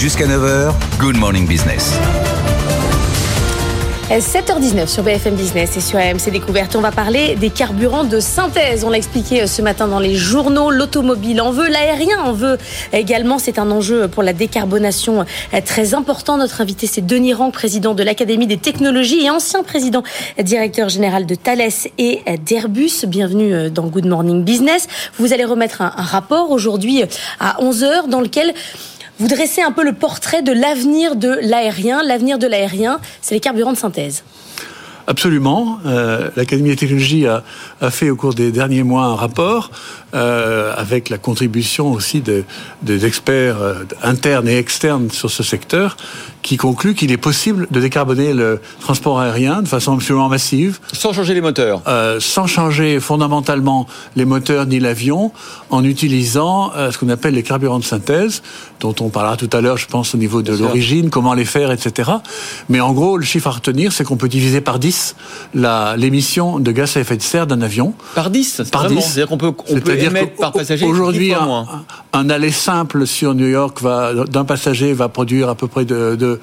Jusqu'à 9h, Good Morning Business. 7h19 sur BFM Business et sur AMC Découverte. On va parler des carburants de synthèse. On l'a expliqué euh, ce matin dans les journaux. L'automobile en veut, l'aérien en veut également. C'est un enjeu pour la décarbonation euh, très important. Notre invité, c'est Denis Rang, président de l'Académie des technologies et ancien président euh, directeur général de Thales et d'Airbus. Bienvenue dans Good Morning Business. Vous allez remettre un rapport aujourd'hui à 11h dans lequel vous dressez un peu le portrait de l'avenir de l'aérien. L'avenir de l'aérien, c'est les carburants de synthèse. Absolument. Euh, L'Académie des technologies a, a, fait au cours des derniers mois un rapport euh, avec la contribution aussi de, des experts euh, internes et externes sur ce secteur qui conclut qu'il est possible de décarboner le transport aérien de façon absolument massive. Sans changer les moteurs Sans changer fondamentalement les moteurs ni l'avion, en utilisant ce qu'on appelle les carburants de synthèse, dont on parlera tout à l'heure, je pense, au niveau de l'origine, comment les faire, etc. Mais en gros, le chiffre à retenir, c'est qu'on peut diviser par 10 l'émission de gaz à effet de serre d'un avion. Par 10 Par 10. C'est-à-dire qu'on peut, on peut émettre par passager Aujourd'hui, un, un, aller simple sur New York d'un passager va produire à peu près de,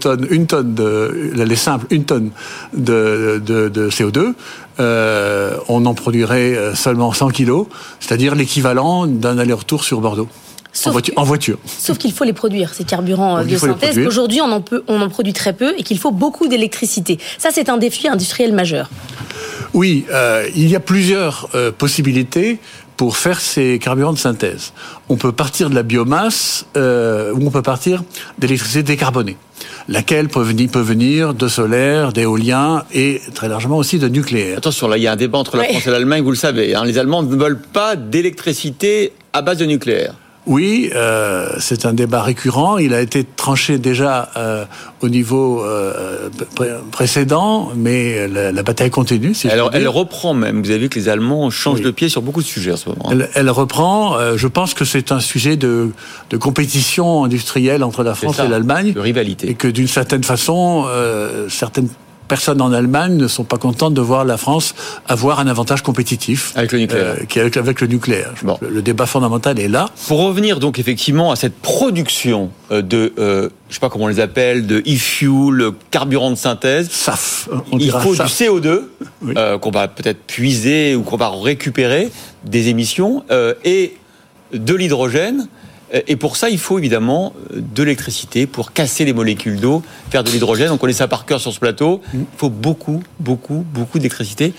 tonnes, une tonne de, les simples, une tonne de, de, de CO2. Euh, on en produirait seulement 100 kilos, c'est-à-dire l'équivalent d'un aller-retour sur Bordeaux. Sauf en, voiture, en voiture. Sauf qu'il faut les produire, ces carburants Donc de synthèse. Aujourd'hui, on, en peut, on en produit très peu et qu'il faut beaucoup d'électricité. Ça, c'est un défi industriel majeur. Oui, euh, il y a plusieurs euh, possibilités pour faire ces carburants de synthèse. On peut partir de la biomasse euh, ou on peut partir d'électricité décarbonée, laquelle peut venir, peut venir de solaire, d'éolien et très largement aussi de nucléaire. Attention, là, il y a un débat entre la France et l'Allemagne, vous le savez. Hein, les Allemands ne veulent pas d'électricité à base de nucléaire. Oui, euh, c'est un débat récurrent. Il a été tranché déjà euh, au niveau euh, pré précédent, mais la, la bataille continue. Si Alors, elle reprend même. Vous avez vu que les Allemands changent oui. de pied sur beaucoup de sujets en ce moment. Elle, elle reprend. je pense que c'est un sujet de, de, compétition industrielle entre la France et l'Allemagne. De rivalité. Et que d'une certaine façon, certaines personnes en Allemagne ne sont pas contentes de voir la France avoir un avantage compétitif avec le nucléaire. Euh, qui avec, avec, le nucléaire. Bon. Le, le, débat fondamental est là. Pour revenir donc effectivement à cette production de, euh, je sais pas comment on les appelle, de e-fuel, carburant de synthèse. SAF. Il faut SAF. du CO2 Oui. euh, qu'on va peut-être puiser ou qu'on va récupérer des émissions euh, et de l'hydrogène. Et pour ça, il faut évidemment de l'électricité pour casser les molécules d'eau, faire de l'hydrogène. On connaît ça par cœur sur ce plateau. Il faut beaucoup, beaucoup, beaucoup d'électricité.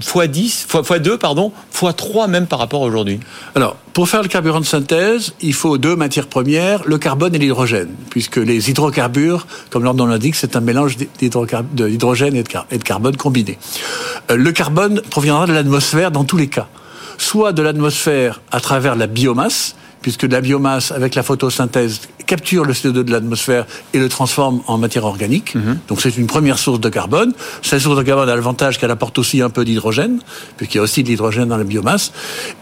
Fois 10, fois, fois 2, pardon, fois 3 même par rapport à aujourd'hui. Alors, pour faire le carburant de synthèse, il faut deux matières premières, le carbone et l'hydrogène, puisque les hydrocarbures, comme leur nom l'indique, c'est un mélange d'hydrogène et de carbone combiné. Euh, Le carbone proviendra de l'atmosphère dans tous les cas. Soit de l'atmosphère à travers la biomasse, puisque la biomasse, avec la photosynthèse, capture le CO2 de l'atmosphère et le transforme en matière organique. Mhm. Donc c'est une première source de carbone. Cette source de carbone a l'avantage qu'elle apporte aussi un peu d'hydrogène, puisqu'il y a aussi de l'hydrogène dans la biomasse.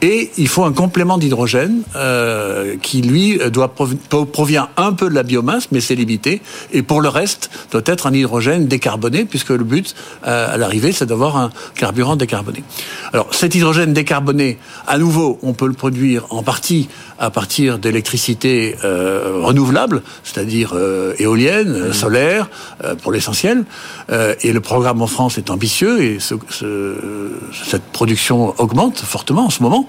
Et il faut un complément d'hydrogène euh, qui, lui, doit provient un peu de la biomasse, mais c'est limité. Et pour le reste, doit être un hydrogène décarboné, puisque le but, euh, à l'arrivée, c'est d'avoir un carburant décarboné. Alors cet hydrogène décarboné, à nouveau, on peut le produire en partie à partir d'électricité euh, renouvelable, c'est-à-dire euh, éolienne, mmh. solaire, euh, pour l'essentiel. et le programme en France est ambitieux et ce, ce, cette production augmente fortement en ce moment.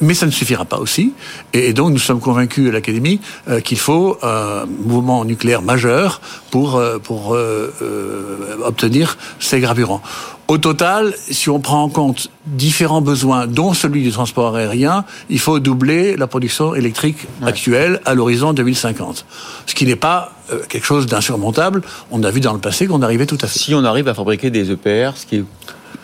mais ça ne suffira pas aussi. Et, et donc nous sommes convaincus à l'Académie qu'il faut un mouvement nucléaire majeur pour, pour obtenir ces carburants. Au total, si on prend en compte différents besoins, dont celui du transport aérien, il faut doubler la production électrique ouais. actuelle à l'horizon 2050. Ce qui n'est pas euh, quelque chose d'insurmontable. On a vu dans le passé qu'on arrivait tout à fait. Si on arrive à fabriquer des EPR, ce qui est...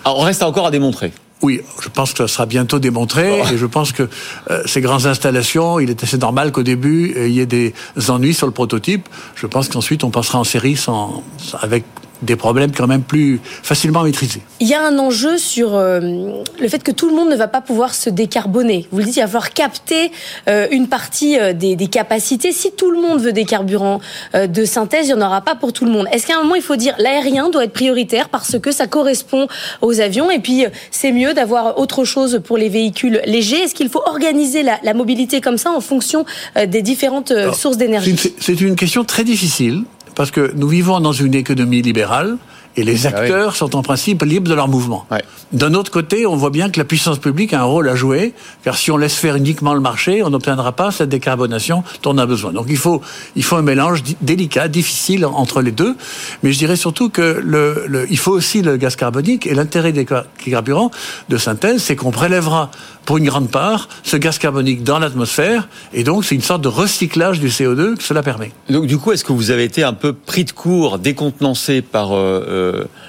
Alors, on reste encore à démontrer. Oui, je pense que ça sera bientôt démontré oh. et je pense que euh, ces grandes installations, il est assez normal qu'au début euh, il y ait des ennuis sur le prototype. Je pense qu'ensuite on passera en série sans, avec des problèmes quand même plus facilement maîtrisés. Il y a un enjeu sur euh, le fait que tout le monde ne va pas pouvoir se décarboner. Vous le dites, il va falloir capter euh, une partie euh, des, des, capacités. Si tout le monde veut des carburants de synthèse, il n'y en aura pas pour tout le monde. Est-ce qu'à un moment, il faut dire l'aérien doit être prioritaire parce que ça correspond aux avions et puis c'est mieux d'avoir autre chose pour les véhicules légers? Est-ce qu'il faut organiser la, la, mobilité comme ça en fonction des différentes sources d'énergie? C'est une question très difficile parce que nous vivons dans une économie libérale et les ah acteurs sont en principe libres de leur mouvement. D'un autre côté, on voit bien que la puissance publique a un rôle à jouer, car si on laisse faire uniquement le marché, on n'obtiendra pas cette décarbonation dont on a besoin. Donc il faut, il faut un mélange délicat, difficile entre les deux. Mais je dirais surtout que le, le il faut aussi le gaz carbonique et l'intérêt des carburants de synthèse, c'est qu'on prélèvera pour une grande part ce gaz carbonique dans l'atmosphère, et donc c'est une sorte de recyclage du CO2 que cela permet. Donc du coup, est-ce que vous avez été un peu pris de court, décontenancé par euh,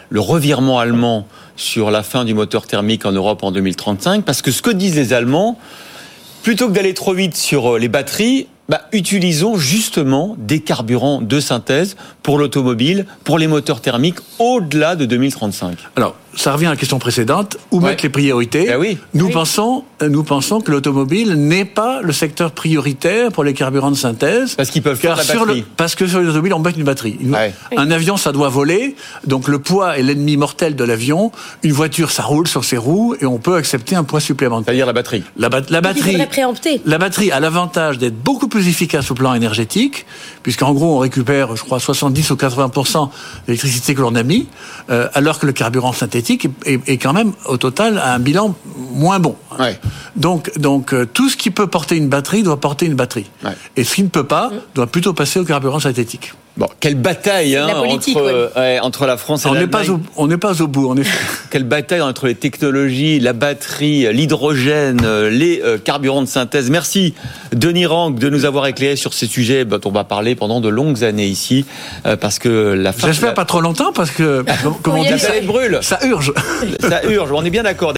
le revirement allemand sur la fin du moteur thermique en Europe en 2035 Parce que ce que disent les Allemands, plutôt que d'aller trop vite sur euh, les batteries, bah, utilisons justement des carburants de synthèse pour l'automobile, pour les moteurs thermiques au-delà de 2035. Alors, ça revient à la question précédente, où mettre les priorités ben oui. Nous pensons, nous pensons que l'automobile n'est pas le secteur prioritaire pour les carburants de synthèse. Parce qu'ils peuvent faire la batterie. Le, parce que sur l'automobile, on met une batterie. Un avion, ça doit voler, donc le poids est l'ennemi mortel de l'avion. Une voiture, ça roule sur ses roues et on peut accepter un poids supplémentaire. C'est-à-dire la batterie. La, la batterie. La batterie a l'avantage d'être beaucoup plus efficace au plan énergétique, puisqu'en gros, on récupère, je crois, 70 ou 80% d'électricité que l'on a mis, euh, alors que le carburant synthétique est, quand même au total à un bilan moins bon. Donc, donc euh, tout ce qui peut porter une batterie doit porter une batterie. Et ce qui ne peut pas doit plutôt passer au carburant synthétique. Bon, quelle bataille hein, entre, entre, la France et l'Allemagne. On n'est pas, au bout, en effet. quelle bataille entre les technologies, la batterie, l'hydrogène, euh, les euh, carburants de synthèse. Merci, Denis Rank, de nous avoir éclairé sur ces sujets dont on va parler pendant de longues années ici, parce que la. J'espère pas trop longtemps, parce que, comment on dit, ça, ça urge. ça urge, on est bien d'accord.